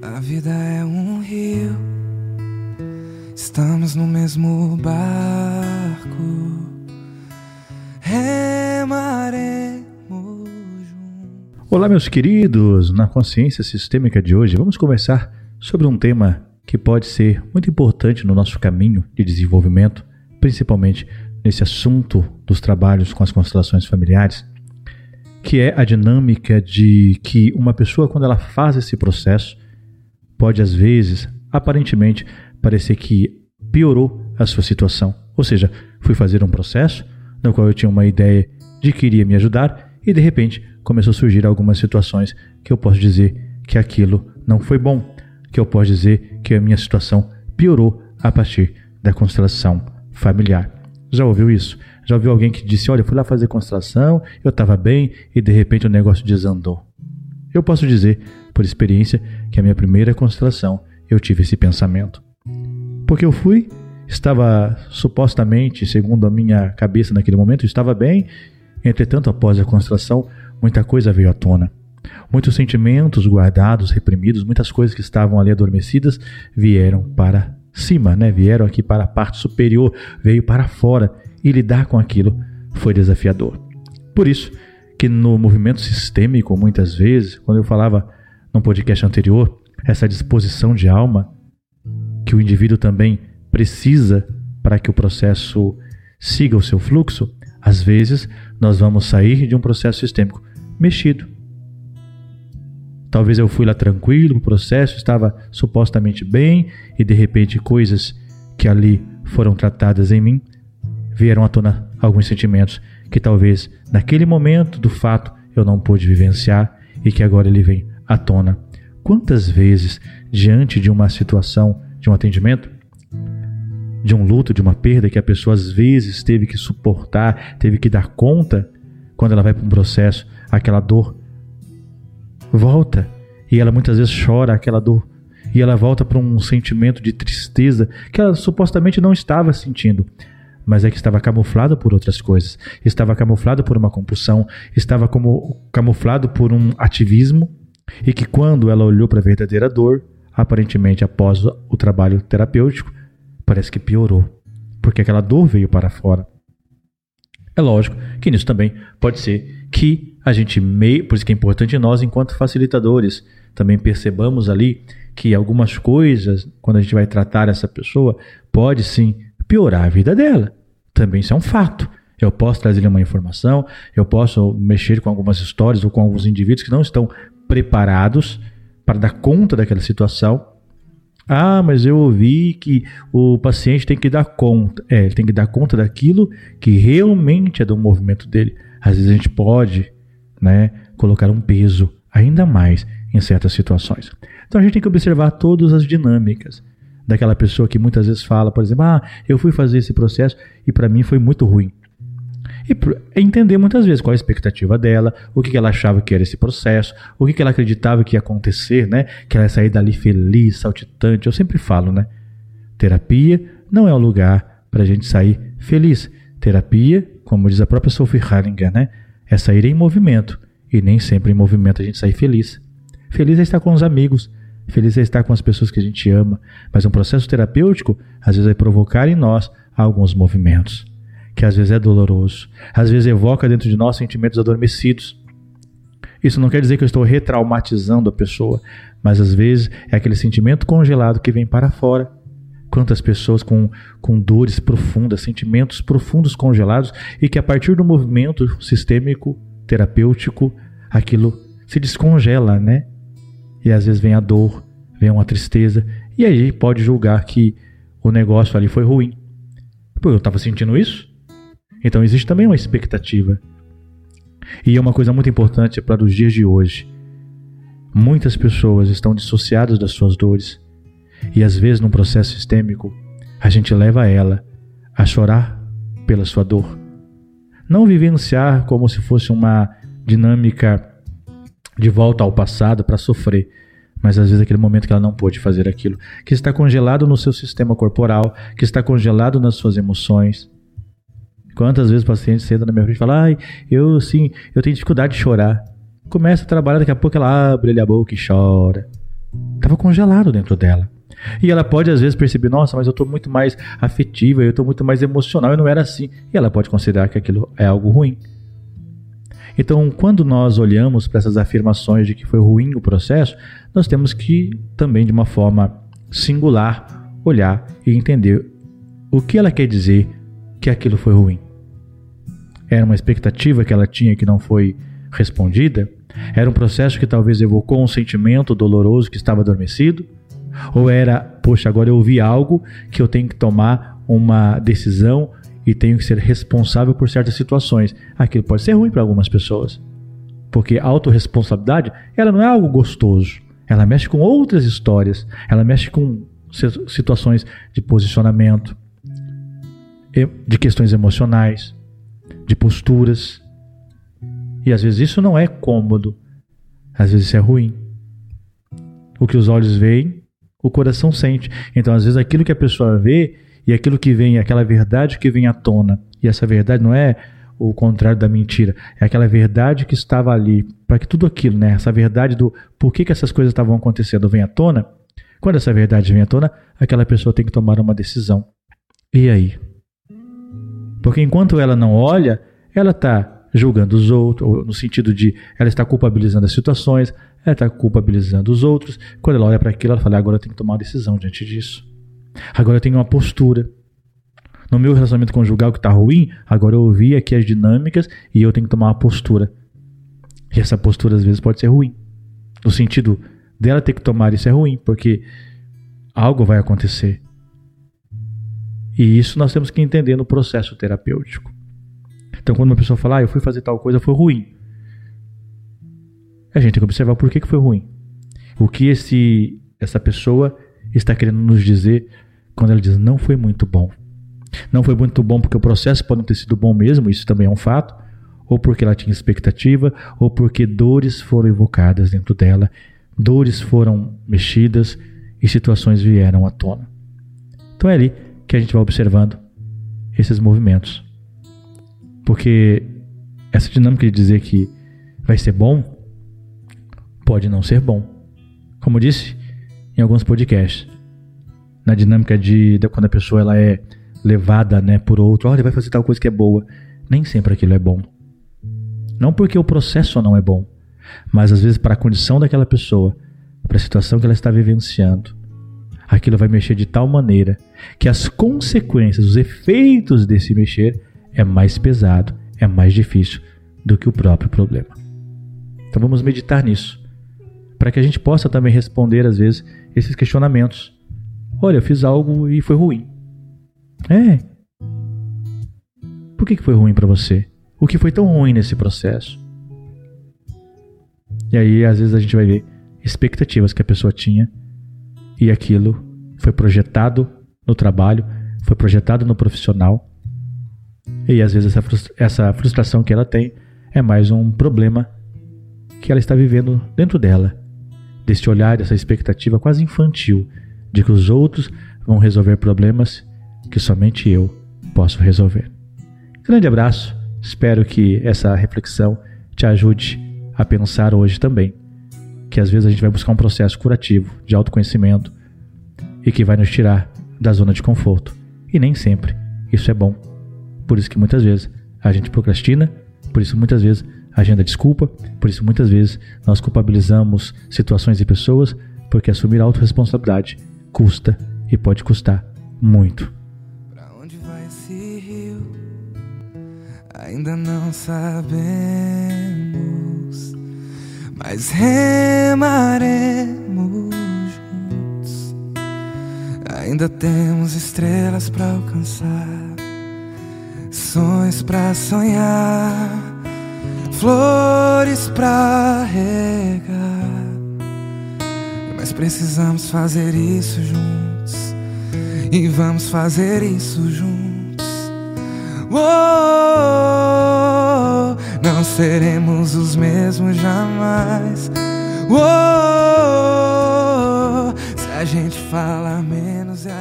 A vida é um rio, estamos no mesmo barco. Remaremos. Olá, meus queridos! Na consciência sistêmica de hoje, vamos conversar sobre um tema que pode ser muito importante no nosso caminho de desenvolvimento, principalmente nesse assunto dos trabalhos com as constelações familiares, que é a dinâmica de que uma pessoa, quando ela faz esse processo, pode às vezes, aparentemente, parecer que piorou a sua situação. Ou seja, fui fazer um processo no qual eu tinha uma ideia de que iria me ajudar e de repente começou a surgir algumas situações que eu posso dizer que aquilo não foi bom, que eu posso dizer que a minha situação piorou a partir da constelação familiar. Já ouviu isso? Já ouviu alguém que disse: Olha, fui lá fazer constelação, eu estava bem e de repente o negócio desandou? Eu posso dizer, por experiência, que a minha primeira constelação eu tive esse pensamento. Porque eu fui, estava supostamente, segundo a minha cabeça naquele momento, estava bem, entretanto, após a constelação, muita coisa veio à tona. Muitos sentimentos guardados, reprimidos, muitas coisas que estavam ali adormecidas vieram para cima, né? Vieram aqui para a parte superior, veio para fora e lidar com aquilo foi desafiador. Por isso que no movimento sistêmico, muitas vezes, quando eu falava no podcast anterior, essa disposição de alma que o indivíduo também precisa para que o processo siga o seu fluxo, às vezes nós vamos sair de um processo sistêmico mexido. Talvez eu fui lá tranquilo, o processo estava supostamente bem e de repente coisas que ali foram tratadas em mim vieram à tona alguns sentimentos que talvez naquele momento do fato eu não pude vivenciar e que agora ele vem à tona. Quantas vezes, diante de uma situação, de um atendimento, de um luto, de uma perda que a pessoa às vezes teve que suportar, teve que dar conta, quando ela vai para um processo, aquela dor volta e ela muitas vezes chora aquela dor e ela volta para um sentimento de tristeza que ela supostamente não estava sentindo mas é que estava camuflado por outras coisas. Estava camuflado por uma compulsão, estava como camuflado por um ativismo, e que quando ela olhou para a verdadeira dor, aparentemente após o trabalho terapêutico, parece que piorou, porque aquela dor veio para fora. É lógico que nisso também pode ser que a gente meio, por isso que é importante nós enquanto facilitadores também percebamos ali que algumas coisas, quando a gente vai tratar essa pessoa, pode sim piorar a vida dela. Também isso é um fato. Eu posso trazer uma informação, eu posso mexer com algumas histórias ou com alguns indivíduos que não estão preparados para dar conta daquela situação. Ah, mas eu ouvi que o paciente tem que dar conta. É, ele tem que dar conta daquilo que realmente é do movimento dele. Às vezes a gente pode né, colocar um peso ainda mais em certas situações. Então a gente tem que observar todas as dinâmicas daquela pessoa que muitas vezes fala, por exemplo, ah, eu fui fazer esse processo e para mim foi muito ruim. E entender muitas vezes qual a expectativa dela, o que ela achava que era esse processo, o que ela acreditava que ia acontecer, né? Que ela ia sair dali feliz, saltitante. Eu sempre falo, né? Terapia não é o lugar para a gente sair feliz. Terapia, como diz a própria Sophie Harringer, né? É sair em movimento. E nem sempre em movimento a gente sai feliz. Feliz é estar com os amigos, Feliz é estar com as pessoas que a gente ama, mas um processo terapêutico às vezes vai provocar em nós alguns movimentos, que às vezes é doloroso, às vezes evoca dentro de nós sentimentos adormecidos. Isso não quer dizer que eu estou retraumatizando a pessoa, mas às vezes é aquele sentimento congelado que vem para fora. Quantas pessoas com, com dores profundas, sentimentos profundos congelados e que a partir do movimento sistêmico, terapêutico, aquilo se descongela, né? E às vezes vem a dor, vem uma tristeza, e aí pode julgar que o negócio ali foi ruim. Pô, eu estava sentindo isso? Então existe também uma expectativa. E é uma coisa muito importante para os dias de hoje. Muitas pessoas estão dissociadas das suas dores. E às vezes, num processo sistêmico, a gente leva ela a chorar pela sua dor. Não vivenciar como se fosse uma dinâmica de volta ao passado para sofrer, mas às vezes aquele momento que ela não pôde fazer aquilo, que está congelado no seu sistema corporal, que está congelado nas suas emoções. Quantas vezes o paciente senta na minha frente e fala: "Ai, eu sim, eu tenho dificuldade de chorar". Começa a trabalhar, daqui a pouco ela abre a boca e chora. Estava congelado dentro dela. E ela pode às vezes perceber, nossa, mas eu estou muito mais afetiva, eu estou muito mais emocional, eu não era assim. E ela pode considerar que aquilo é algo ruim. Então, quando nós olhamos para essas afirmações de que foi ruim o processo, nós temos que também, de uma forma singular, olhar e entender o que ela quer dizer que aquilo foi ruim. Era uma expectativa que ela tinha que não foi respondida? Era um processo que talvez evocou um sentimento doloroso que estava adormecido? Ou era, poxa, agora eu ouvi algo que eu tenho que tomar uma decisão e tenho que ser responsável por certas situações. Aquilo pode ser ruim para algumas pessoas. Porque a autorresponsabilidade, ela não é algo gostoso. Ela mexe com outras histórias, ela mexe com situações de posicionamento, de questões emocionais, de posturas. E às vezes isso não é cômodo, às vezes isso é ruim. O que os olhos veem, o coração sente. Então, às vezes, aquilo que a pessoa vê e aquilo que vem, aquela verdade que vem à tona, e essa verdade não é o contrário da mentira, é aquela verdade que estava ali, para que tudo aquilo, né, essa verdade do por que, que essas coisas estavam acontecendo vem à tona, quando essa verdade vem à tona, aquela pessoa tem que tomar uma decisão. E aí? Porque enquanto ela não olha, ela está julgando os outros, no sentido de ela está culpabilizando as situações, ela está culpabilizando os outros. Quando ela olha para aquilo, ela fala: agora eu tenho que tomar uma decisão diante disso. Agora eu tenho uma postura. No meu relacionamento conjugal que está ruim, agora eu ouvi aqui as dinâmicas e eu tenho que tomar uma postura. E essa postura às vezes pode ser ruim. No sentido dela ter que tomar isso é ruim, porque algo vai acontecer. E isso nós temos que entender no processo terapêutico. Então, quando uma pessoa fala, ah, eu fui fazer tal coisa, foi ruim. A gente tem que observar por que, que foi ruim. O que esse, essa pessoa está querendo nos dizer quando ela diz não foi muito bom. Não foi muito bom porque o processo pode não ter sido bom mesmo, isso também é um fato, ou porque ela tinha expectativa, ou porque dores foram evocadas dentro dela, dores foram mexidas e situações vieram à tona. Então é ali que a gente vai observando esses movimentos. Porque essa dinâmica de dizer que vai ser bom pode não ser bom. Como disse em alguns podcasts, na dinâmica de, de quando a pessoa ela é levada né, por outro, olha, vai fazer tal coisa que é boa. Nem sempre aquilo é bom. Não porque o processo não é bom, mas às vezes para a condição daquela pessoa, para a situação que ela está vivenciando, aquilo vai mexer de tal maneira que as consequências, os efeitos desse mexer é mais pesado, é mais difícil do que o próprio problema. Então vamos meditar nisso, para que a gente possa também responder às vezes esses questionamentos. Olha, eu fiz algo e foi ruim. É. Por que foi ruim para você? O que foi tão ruim nesse processo? E aí, às vezes, a gente vai ver expectativas que a pessoa tinha e aquilo foi projetado no trabalho, foi projetado no profissional e às vezes essa, frustra essa frustração que ela tem é mais um problema que ela está vivendo dentro dela, desse olhar, dessa expectativa quase infantil de que os outros vão resolver problemas que somente eu posso resolver. Grande abraço, espero que essa reflexão te ajude a pensar hoje também que às vezes a gente vai buscar um processo curativo de autoconhecimento e que vai nos tirar da zona de conforto. E nem sempre isso é bom. Por isso que muitas vezes a gente procrastina, por isso muitas vezes a agenda desculpa, por isso muitas vezes nós culpabilizamos situações e pessoas, porque assumir a autorresponsabilidade custa e pode custar muito. Pra onde vai esse rio? Ainda não sabemos, mas remaremos juntos. Ainda temos estrelas para alcançar sonhos pra sonhar, flores pra regar. Mas precisamos fazer isso juntos, e vamos fazer isso juntos. Não seremos os mesmos jamais. Oh, se a gente fala menos, é